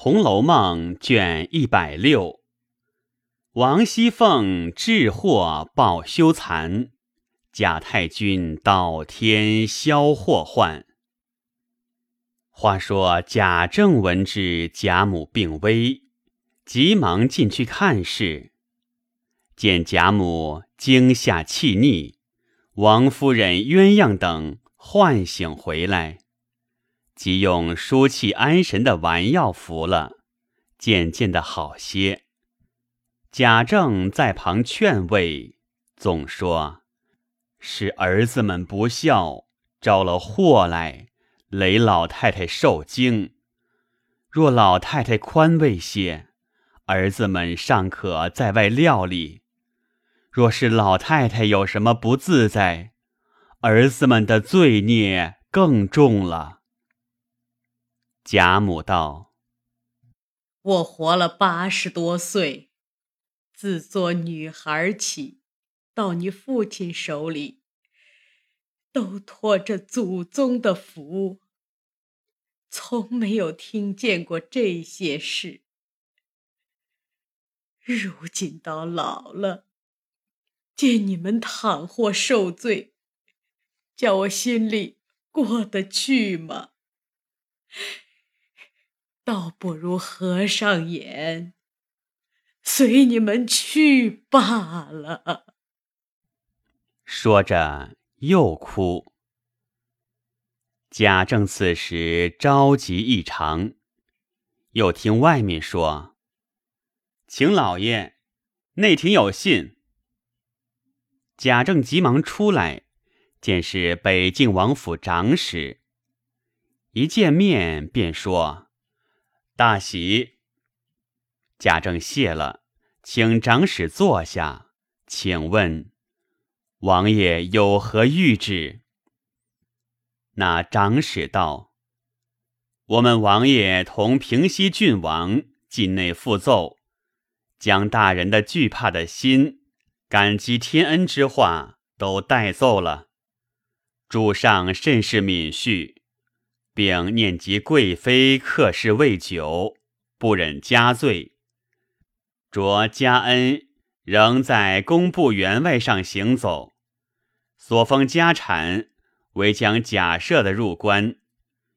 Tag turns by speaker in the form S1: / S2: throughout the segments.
S1: 红楼梦》卷一百六，王熙凤致祸报羞惭，贾太君倒天消祸患。话说贾政闻知贾母病危，急忙进去看事，见贾母惊吓气逆，王夫人、鸳鸯等唤醒回来。即用舒气安神的丸药服了，渐渐的好些。贾政在旁劝慰，总说是儿子们不孝，招了祸来，累老太太受惊。若老太太宽慰些，儿子们尚可在外料理；若是老太太有什么不自在，儿子们的罪孽更重了。贾母道：“
S2: 我活了八十多岁，自做女孩起，到你父亲手里，都托着祖宗的福，从没有听见过这些事。如今到老了，见你们倘或受罪，叫我心里过得去吗？”倒不如合上眼，随你们去罢了。
S1: 说着又哭。贾政此时着急异常，又听外面说：“请老爷，内廷有信。”贾政急忙出来，见是北静王府长史，一见面便说。大喜，贾政谢了，请长史坐下，请问王爷有何谕旨？那长史道：“我们王爷同平西郡王进内复奏，将大人的惧怕的心、感激天恩之话都带奏了。主上甚是敏恤。”并念及贵妃客事未久，不忍加罪，着嘉恩仍在工部员外上行走，所封家产为将假设的入关，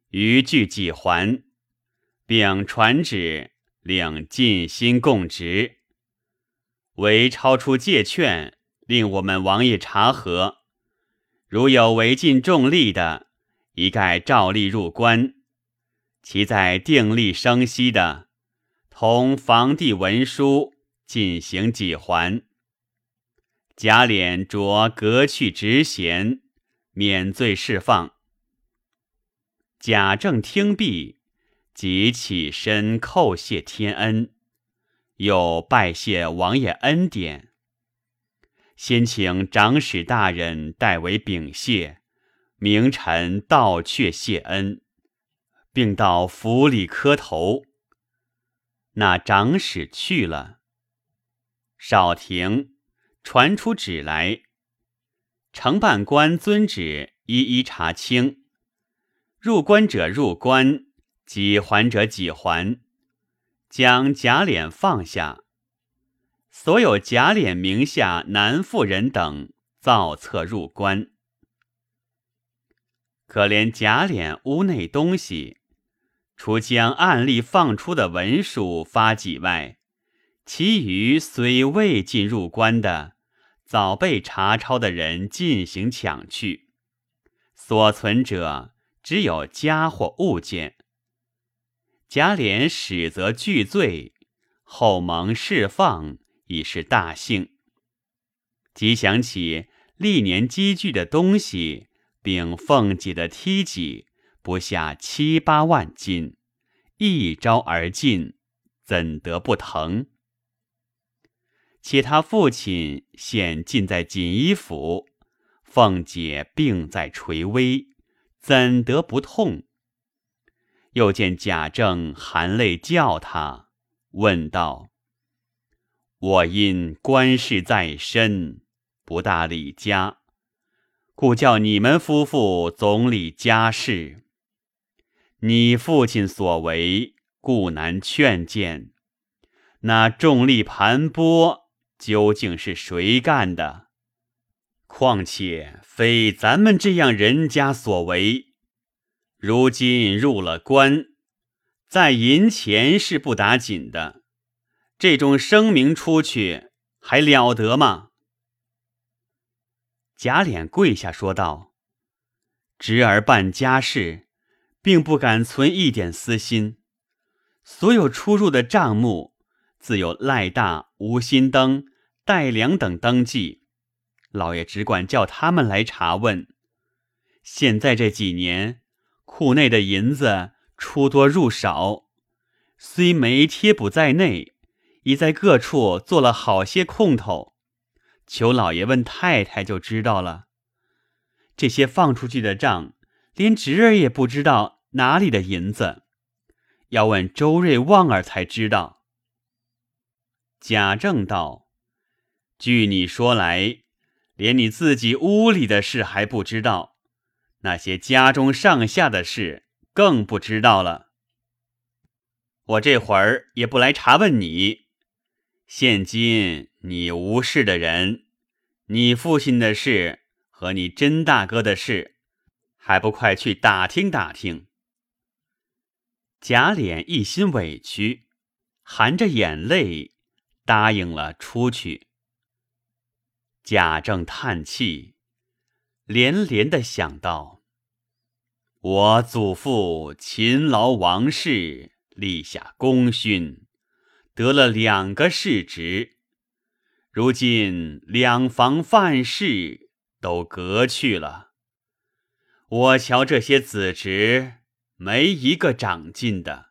S1: 余具几还，并传旨令尽心供职，唯超出借券，令我们王爷查核，如有违禁重利的。一概照例入关，其在定力生息的，同房地文书进行几还。贾琏着革去职衔，免罪释放。贾政听毕，即起身叩谢天恩，又拜谢王爷恩典，先请长史大人代为禀谢。名臣道却谢恩，并到府里磕头。那长史去了。少廷传出旨来，承办官遵旨一一查清，入关者入关，几还者几还，将贾琏放下。所有贾琏名下男妇人等造册入关。可怜贾琏屋内东西，除将案例放出的文书发给外，其余虽未进入关的，早被查抄的人进行抢去，所存者只有家或物件。贾琏始则拒罪，后蒙释放，已是大幸。即想起历年积聚的东西。并凤姐的梯己不下七八万斤，一招而尽，怎得不疼？且他父亲现尽在锦衣府，凤姐病在垂危，怎得不痛？又见贾政含泪叫他，问道：“我因官事在身，不大理家。”故叫你们夫妇总理家事。你父亲所为，故难劝谏。那重力盘剥究竟是谁干的？况且非咱们这样人家所为。如今入了关，在银钱是不打紧的，这种声明出去还了得吗？贾琏跪下说道：“侄儿办家事，并不敢存一点私心。所有出入的账目，自有赖大、吴新登、戴良等登记。老爷只管叫他们来查问。现在这几年，库内的银子出多入少，虽没贴补在内，已在各处做了好些空头。”求老爷问太太就知道了。这些放出去的账，连侄儿也不知道哪里的银子，要问周瑞旺儿才知道。贾政道：“据你说来，连你自己屋里的事还不知道，那些家中上下的事更不知道了。我这会儿也不来查问你。”现今你无事的人，你父亲的事和你甄大哥的事，还不快去打听打听？贾琏一心委屈，含着眼泪答应了出去。贾政叹气，连连的想到：我祖父勤劳王室，立下功勋。得了两个世职，如今两房范氏都革去了，我瞧这些子侄没一个长进的。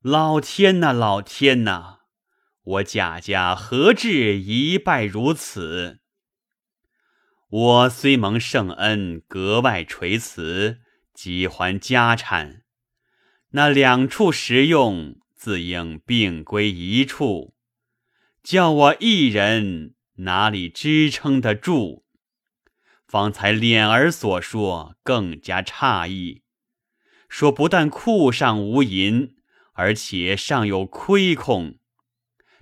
S1: 老天呐，老天呐！我贾家何至一败如此？我虽蒙圣恩，格外垂慈，几还家产，那两处食用。自应并归一处，叫我一人哪里支撑得住？方才脸儿所说更加诧异，说不但库上无银，而且尚有亏空，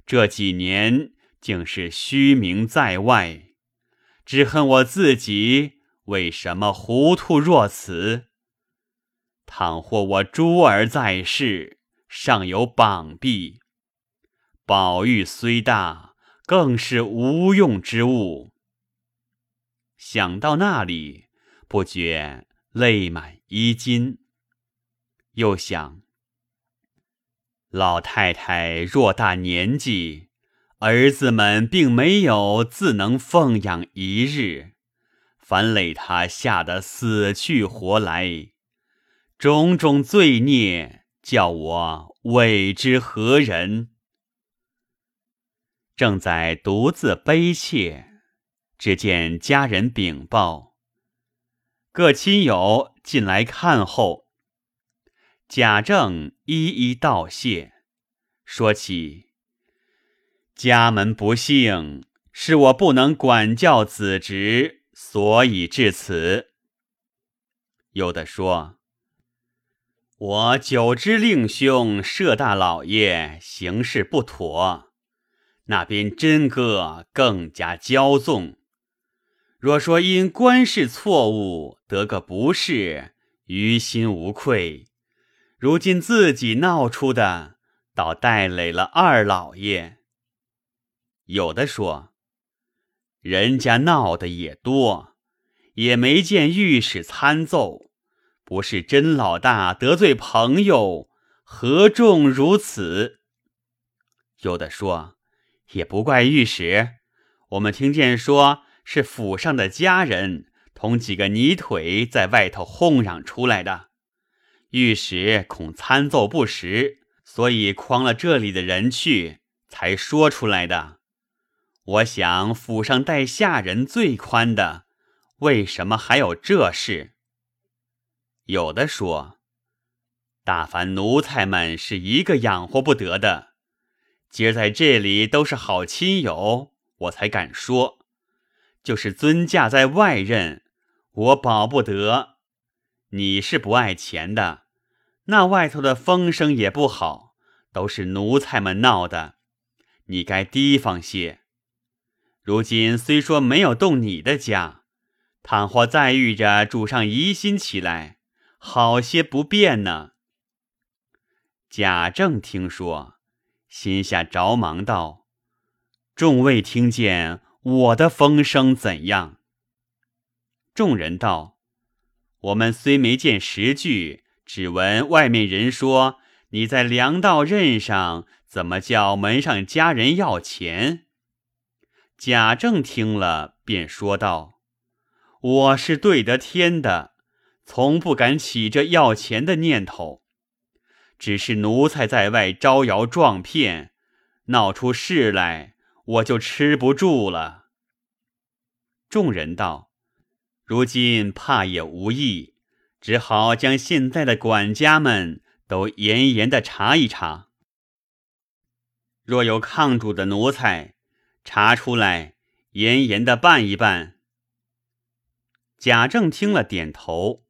S1: 这几年竟是虚名在外，只恨我自己为什么糊涂若此？倘或我珠儿在世。尚有绑臂，宝玉虽大，更是无用之物。想到那里，不觉泪满衣襟。又想，老太太偌大年纪，儿子们并没有自能奉养一日，反累他吓得死去活来，种种罪孽。叫我为之何人？正在独自悲切，只见家人禀报，各亲友进来看后，贾政一一道谢，说起家门不幸，是我不能管教子侄，所以至此。有的说。我久知令兄社大老爷行事不妥，那边真哥更加骄纵。若说因官事错误得个不是，于心无愧。如今自己闹出的，倒带累了二老爷。有的说，人家闹的也多，也没见御史参奏。不是甄老大得罪朋友，何众如此？有的说，也不怪御史。我们听见说是府上的家人同几个泥腿在外头哄嚷出来的。御史恐参奏不实，所以诓了这里的人去，才说出来的。我想府上待下人最宽的，为什么还有这事？有的说，大凡奴才们是一个养活不得的。今儿在这里都是好亲友，我才敢说。就是尊驾在外任，我保不得。你是不爱钱的，那外头的风声也不好，都是奴才们闹的，你该提防些。如今虽说没有动你的家，倘或再遇着主上疑心起来，好些不便呢。贾政听说，心下着忙道：“众位听见我的风声怎样？”众人道：“我们虽没见实据，只闻外面人说你在粮道任上，怎么叫门上家人要钱？”贾政听了，便说道：“我是对得天的，从不敢起这要钱的念头。”只是奴才在外招摇撞骗，闹出事来，我就吃不住了。众人道：“如今怕也无益，只好将现在的管家们都严严的查一查。若有抗主的奴才，查出来，严严的办一办。”贾政听了，点头，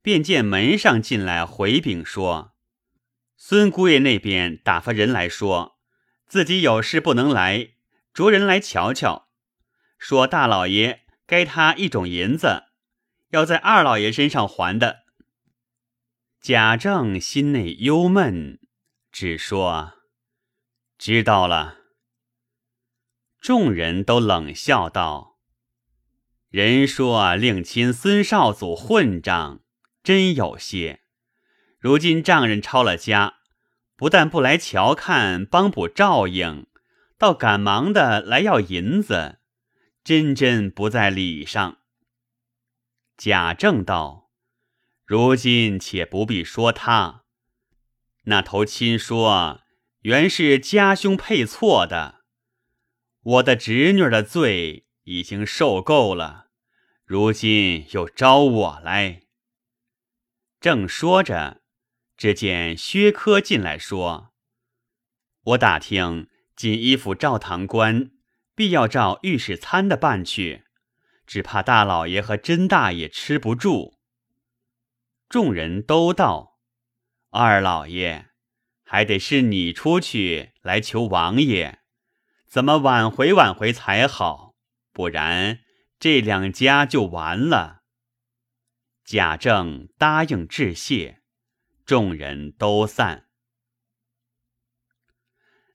S1: 便见门上进来回禀说。孙姑爷那边打发人来说，自己有事不能来，着人来瞧瞧。说大老爷该他一种银子，要在二老爷身上还的。贾政心内忧闷，只说知道了。众人都冷笑道：“人说令亲孙少祖混账，真有些。”如今丈人抄了家，不但不来瞧看帮补照应，倒赶忙的来要银子，真真不在理上。贾政道：“如今且不必说他，那头亲说原是家兄配错的，我的侄女的罪已经受够了，如今又招我来。”正说着。只见薛科进来说：“我打听锦衣府赵堂官必要照御史参的办去，只怕大老爷和甄大爷吃不住。”众人都道：“二老爷，还得是你出去来求王爷，怎么挽回挽回才好？不然这两家就完了。”贾政答应致谢。众人都散。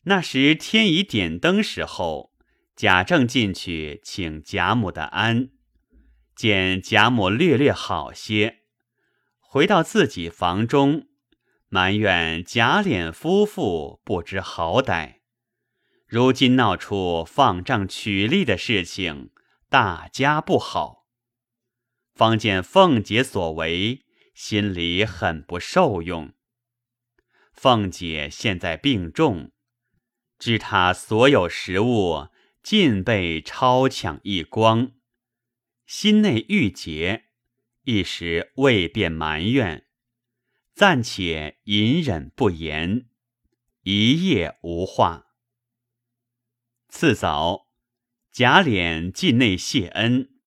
S1: 那时天已点灯时候，贾政进去请贾母的安，见贾母略略好些，回到自己房中，埋怨贾琏夫妇不知好歹，如今闹出放账取利的事情，大家不好。方见凤姐所为。心里很不受用。凤姐现在病重，知她所有食物尽被抄抢一光，心内郁结，一时未便埋怨，暂且隐忍不言，一夜无话。次早，贾琏进内谢恩，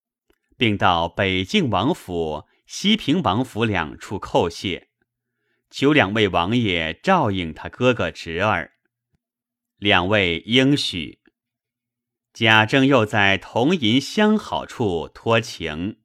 S1: 并到北静王府。西平王府两处叩谢，求两位王爷照应他哥哥侄儿。两位应许。贾政又在同银相好处托情，